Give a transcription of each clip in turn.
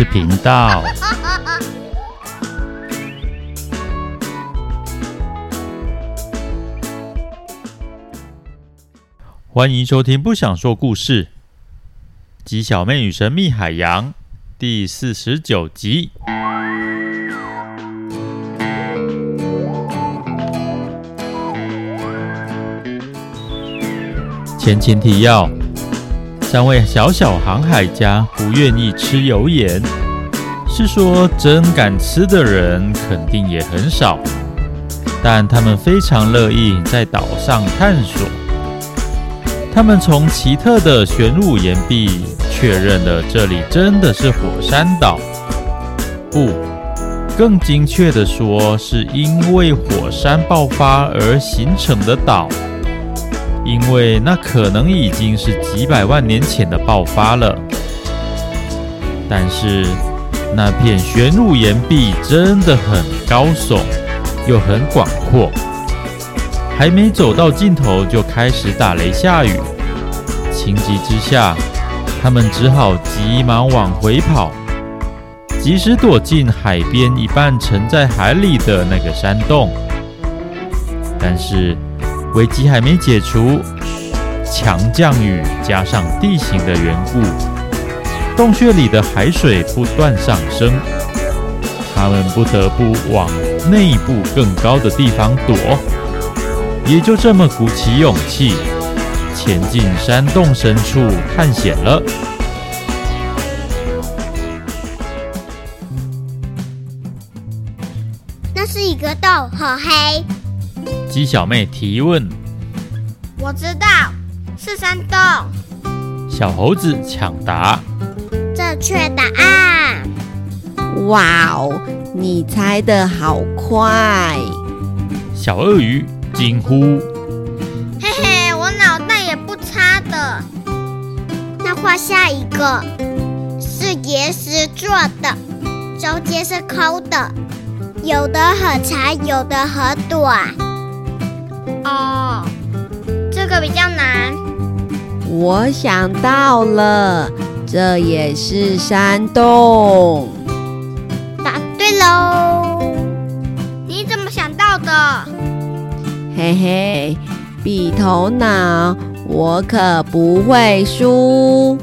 事频道。欢迎收听《不想说故事》，鸡小妹与神秘海洋第四十九集。前情提要。三位小小航海家不愿意吃油盐，是说真敢吃的人肯定也很少，但他们非常乐意在岛上探索。他们从奇特的玄武岩壁确认了这里真的是火山岛，不，更精确地说，是因为火山爆发而形成的岛。因为那可能已经是几百万年前的爆发了，但是那片玄武岩壁真的很高耸，又很广阔，还没走到尽头就开始打雷下雨，情急之下，他们只好急忙往回跑，及时躲进海边一半沉在海里的那个山洞，但是。危机还没解除，强降雨加上地形的缘故，洞穴里的海水不断上升，他们不得不往内部更高的地方躲。也就这么鼓起勇气，前进山洞深处探险了。那是一个洞，好黑。鸡小妹提问：“我知道是山洞。”小猴子抢答：“正确答案。”哇哦，你猜的好快！小鳄鱼惊呼：“嘿嘿，我脑袋也不差的。”那画下一个是岩石做的，中间是空的，有的很长，有的很短。哦，这个比较难。我想到了，这也是山洞。答对喽！你怎么想到的？嘿嘿，比头脑，我可不会输。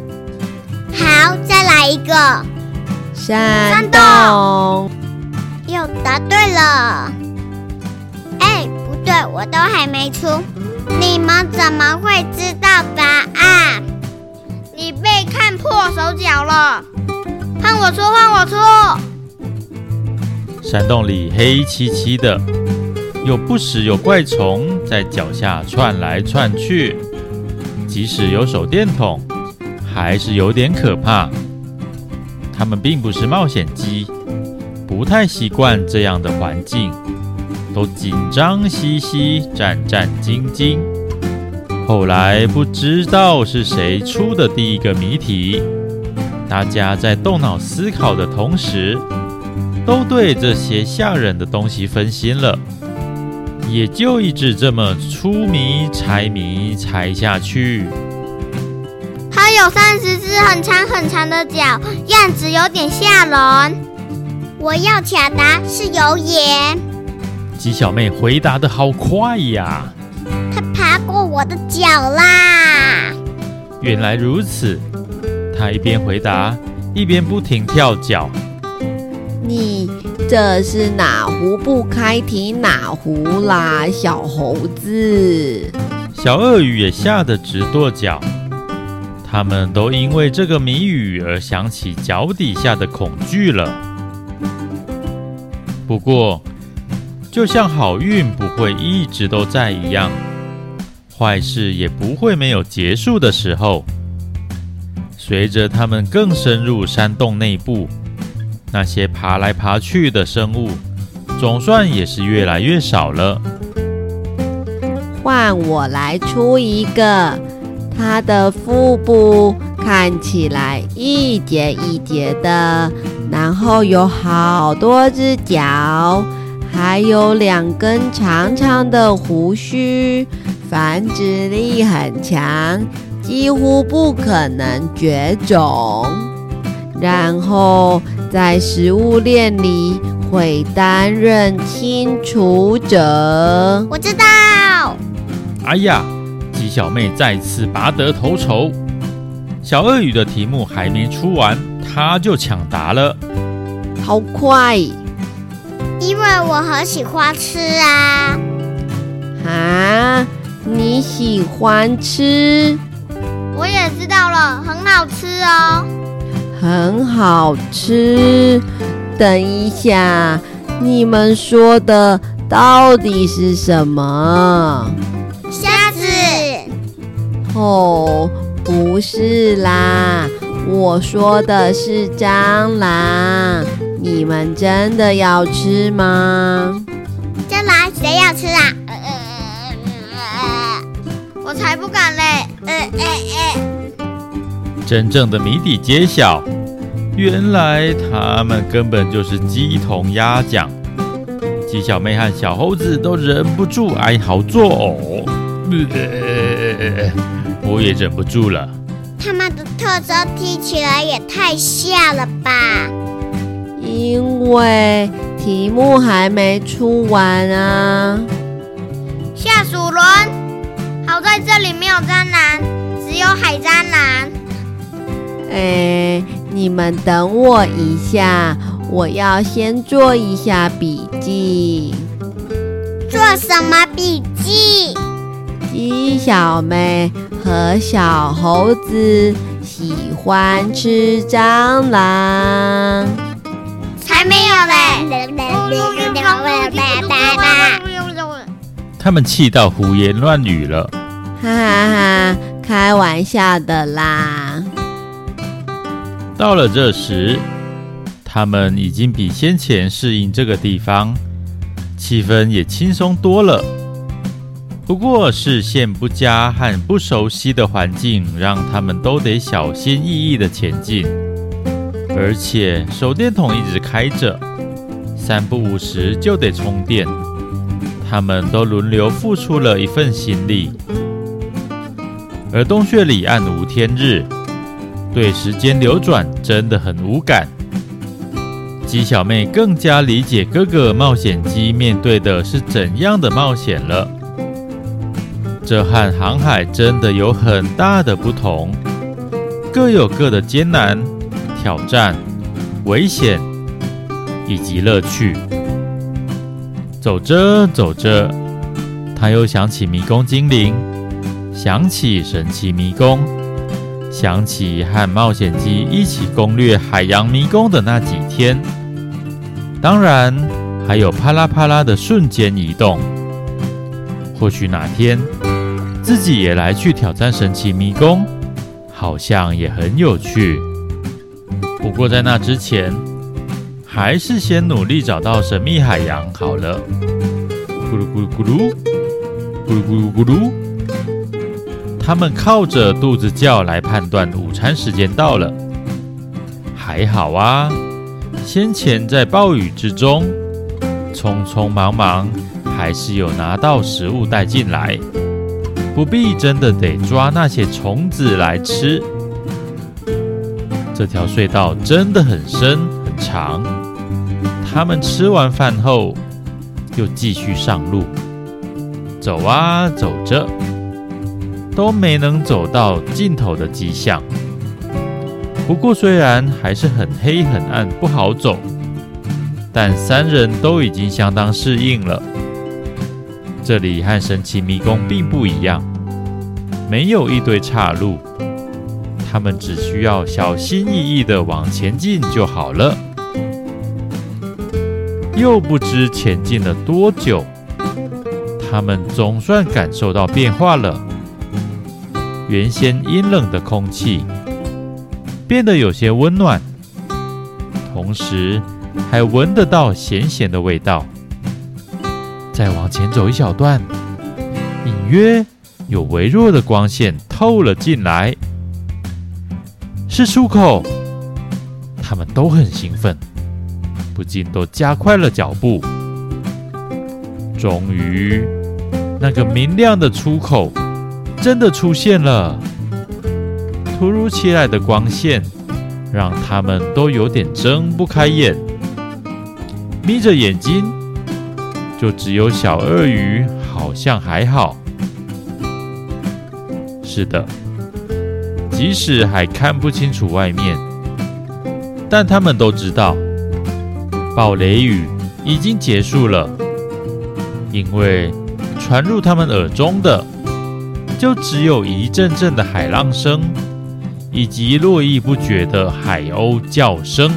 好，再来一个。山洞。山洞。又答对了。我都还没出，你们怎么会知道答案？你被看破手脚了。换我出，换我出。山洞里黑漆漆的，又不时有怪虫在脚下窜来窜去，即使有手电筒，还是有点可怕。他们并不是冒险鸡，不太习惯这样的环境。都紧张兮兮，战战兢兢。后来不知道是谁出的第一个谜题，大家在动脑思考的同时，都对这些吓人的东西分心了，也就一直这么出谜猜谜猜下去。它有三十只很长很长的脚，样子有点吓人。我要抢答是油盐。鸡小妹回答的好快呀！它爬过我的脚啦！原来如此，她一边回答，一边不停跳脚。你这是哪壶不开提哪壶啦，小猴子！小鳄鱼也吓得直跺脚。他们都因为这个谜语而想起脚底下的恐惧了。不过，就像好运不会一直都在一样，坏事也不会没有结束的时候。随着他们更深入山洞内部，那些爬来爬去的生物，总算也是越来越少了。换我来出一个，它的腹部看起来一节一节的，然后有好多只脚。还有两根长长的胡须，繁殖力很强，几乎不可能绝种。然后在食物链里会担任清除者。我知道。哎呀，鸡小妹再次拔得头筹。小鳄鱼的题目还没出完，她就抢答了。好快！因为我很喜欢吃啊。啊，你喜欢吃？我也知道了，很好吃哦。很好吃。等一下，你们说的到底是什么？虾子。哦，不是啦，我说的是蟑螂。你们真的要吃吗？蟑螂谁要吃啊？呃呃呃呃、我才不敢嘞！呃呃呃、真正的谜底揭晓，原来他们根本就是鸡同鸭讲。鸡小妹和小猴子都忍不住哀嚎作呕，呃，我也忍不住了。他们的特征听起来也太像了吧？因为题目还没出完啊！下属轮，好在这里没有蟑螂，只有海蟑螂。哎，你们等我一下，我要先做一下笔记。做什么笔记？鸡小妹和小猴子喜欢吃蟑螂。才没有嘞！他们气到胡言乱语了。哈哈哈，开玩笑的啦。到了这时，他们已经比先前适应这个地方，气氛也轻松多了。不过视线不佳和不熟悉的环境，让他们都得小心翼翼的前进。而且手电筒一直开着，三不五时就得充电。他们都轮流付出了一份心力。而洞穴里暗无天日，对时间流转真的很无感。鸡小妹更加理解哥哥冒险鸡面对的是怎样的冒险了。这和航海真的有很大的不同，各有各的艰难。挑战、危险以及乐趣。走着走着，他又想起迷宫精灵，想起神奇迷宫，想起和冒险机一起攻略海洋迷宫的那几天。当然，还有啪啦啪啦的瞬间移动。或许哪天自己也来去挑战神奇迷宫，好像也很有趣。不过在那之前，还是先努力找到神秘海洋好了。咕噜咕噜咕噜，咕噜咕噜咕噜。他们靠着肚子叫来判断午餐时间到了。还好啊，先前在暴雨之中，匆匆忙忙，还是有拿到食物带进来，不必真的得抓那些虫子来吃。这条隧道真的很深很长。他们吃完饭后，又继续上路，走啊走着，都没能走到尽头的迹象。不过虽然还是很黑很暗，不好走，但三人都已经相当适应了。这里和神奇迷宫并不一样，没有一堆岔路。他们只需要小心翼翼地往前进就好了。又不知前进了多久，他们总算感受到变化了。原先阴冷的空气变得有些温暖，同时还闻得到咸咸的味道。再往前走一小段，隐约有微弱的光线透了进来。是出口，他们都很兴奋，不禁都加快了脚步。终于，那个明亮的出口真的出现了。突如其来的光线让他们都有点睁不开眼，眯着眼睛。就只有小鳄鱼好像还好。是的，即使还看不清楚外面，但他们都知道，暴雷雨已经结束了，因为传入他们耳中的，就只有一阵阵的海浪声，以及络绎不绝的海鸥叫声。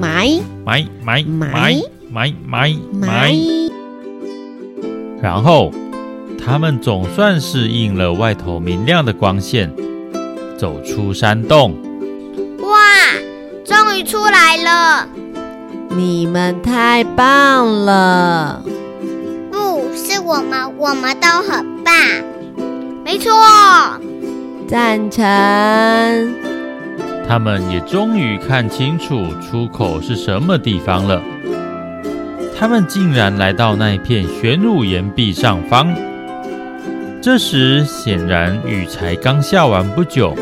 买买买买买买买！然后，他们总算是应了外头明亮的光线，走出山洞。哇，终于出来了！你们太棒了！不是我们，我们都很棒。没错，赞成。他们也终于看清楚出口是什么地方了。他们竟然来到那一片玄武岩壁上方。这时，显然雨才刚下完不久，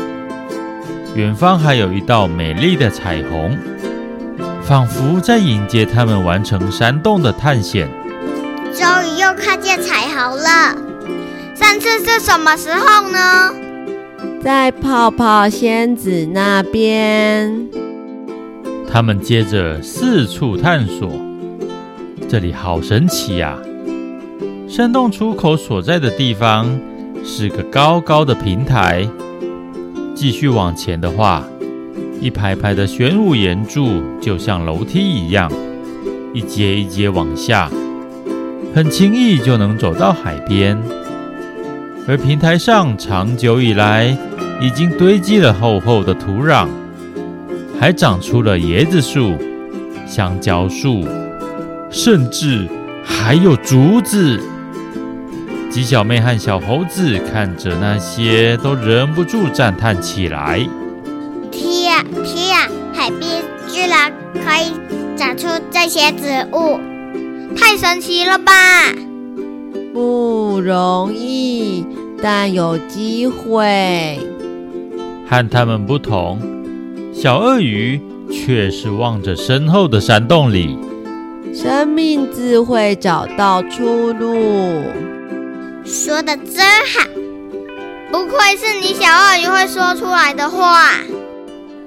远方还有一道美丽的彩虹，仿佛在迎接他们完成山洞的探险。终于又看见彩虹了。上次是什么时候呢？在泡泡仙子那边。他们接着四处探索。这里好神奇呀！山洞出口所在的地方是个高高的平台。继续往前的话，一排排的玄武岩柱就像楼梯一样，一阶一阶往下，很轻易就能走到海边。而平台上长久以来已经堆积了厚厚的土壤，还长出了椰子树、香蕉树。甚至还有竹子。鸡小妹和小猴子看着那些，都忍不住赞叹起来：“天呀，天呀！海边居然可以长出这些植物，太神奇了吧！”不容易，但有机会。和他们不同，小鳄鱼却是望着身后的山洞里。生命自会找到出路。说的真好，不愧是你小鳄鱼会说出来的话。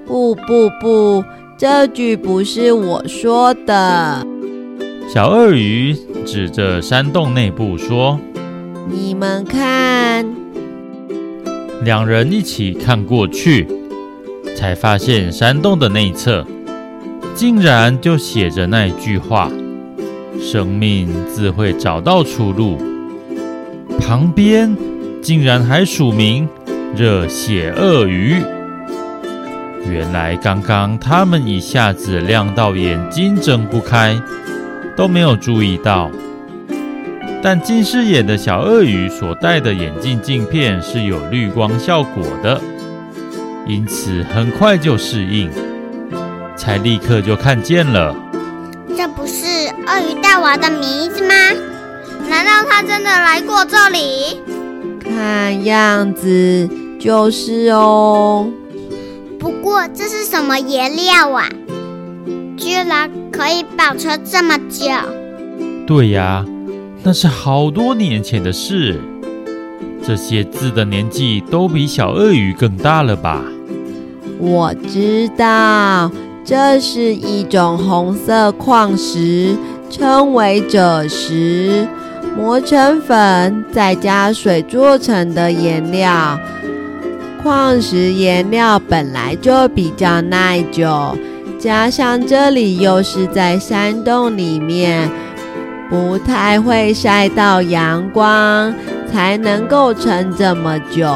不不不，这句不是我说的。小鳄鱼指着山洞内部说：“你们看。”两人一起看过去，才发现山洞的内侧。竟然就写着那句话：“生命自会找到出路。”旁边竟然还署名“热血鳄鱼”。原来刚刚他们一下子亮到眼睛睁不开，都没有注意到。但近视眼的小鳄鱼所戴的眼镜镜片是有绿光效果的，因此很快就适应。才立刻就看见了，这不是鳄鱼大王的名字吗？难道他真的来过这里？看样子就是哦。不过这是什么颜料啊？居然可以保存这么久？对呀，那是好多年前的事。这些字的年纪都比小鳄鱼更大了吧？我知道。这是一种红色矿石，称为赭石，磨成粉，再加水做成的颜料。矿石颜料本来就比较耐久，加上这里又是在山洞里面，不太会晒到阳光，才能够撑这么久。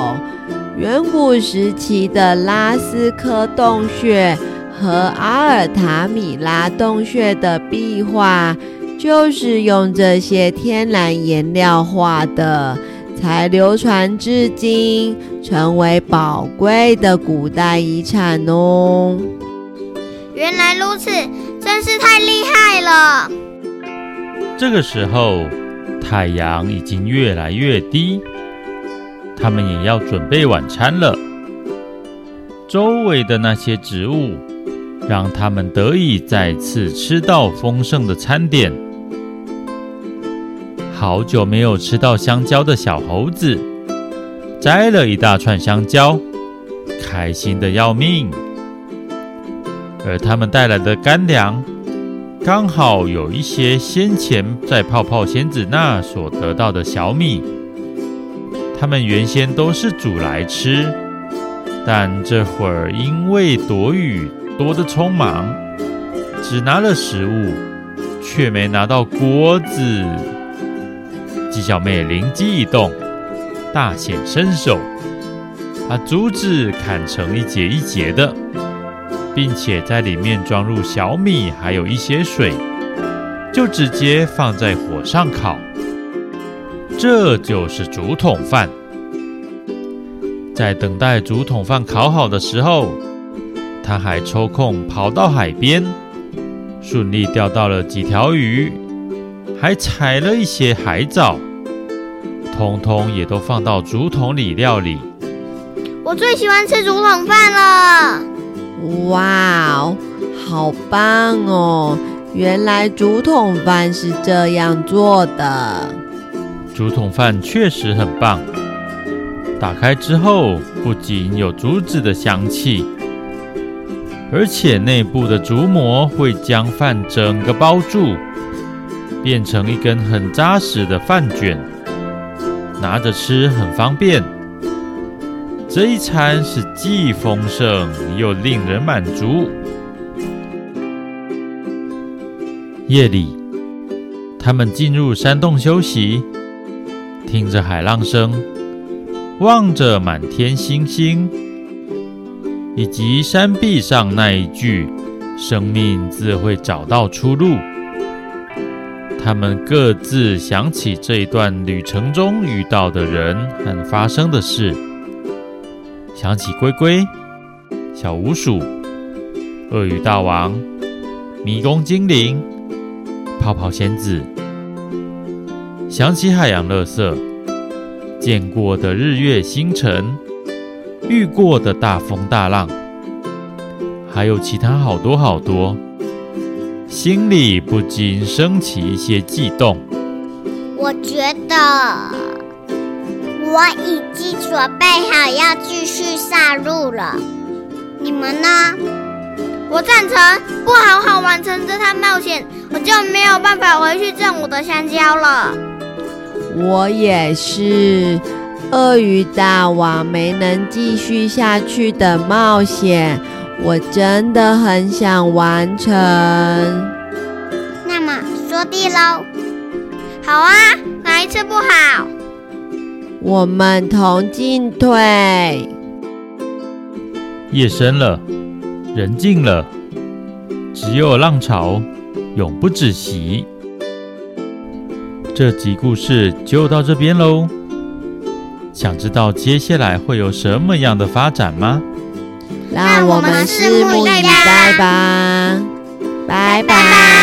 远古时期的拉斯科洞穴。和阿尔塔米拉洞穴的壁画，就是用这些天然颜料画的，才流传至今，成为宝贵的古代遗产哦。原来如此，真是太厉害了。这个时候，太阳已经越来越低，他们也要准备晚餐了。周围的那些植物，让他们得以再次吃到丰盛的餐点。好久没有吃到香蕉的小猴子，摘了一大串香蕉，开心的要命。而他们带来的干粮，刚好有一些先前在泡泡仙子那所得到的小米。他们原先都是煮来吃，但这会儿因为躲雨多的匆忙，只拿了食物，却没拿到锅子。鸡小妹灵机一动，大显身手，把竹子砍成一节一节的。并且在里面装入小米，还有一些水，就直接放在火上烤。这就是竹筒饭。在等待竹筒饭烤好的时候，他还抽空跑到海边，顺利钓到了几条鱼，还采了一些海藻，通通也都放到竹筒里料理。我最喜欢吃竹筒饭了。哇哦，好棒哦！原来竹筒饭是这样做的。竹筒饭确实很棒。打开之后，不仅有竹子的香气，而且内部的竹膜会将饭整个包住，变成一根很扎实的饭卷，拿着吃很方便。这一餐是既丰盛又令人满足。夜里，他们进入山洞休息，听着海浪声，望着满天星星，以及山壁上那一句“生命自会找到出路”。他们各自想起这一段旅程中遇到的人和发生的事。想起龟龟、小鼯鼠、鳄鱼大王、迷宫精灵、泡泡仙子，想起海洋垃圾、见过的日月星辰、遇过的大风大浪，还有其他好多好多，心里不禁升起一些悸动。我觉得。我已经准备好要继续上路了，你们呢？我赞成，不好好完成这趟冒险，我就没有办法回去挣我的香蕉了。我也是，鳄鱼大王没能继续下去的冒险，我真的很想完成。那么说地喽，好啊，哪一次不好？我们同进退。夜深了，人静了，只有浪潮永不止息。这集故事就到这边喽。想知道接下来会有什么样的发展吗？让我们拭目以待吧。拜拜。拜拜。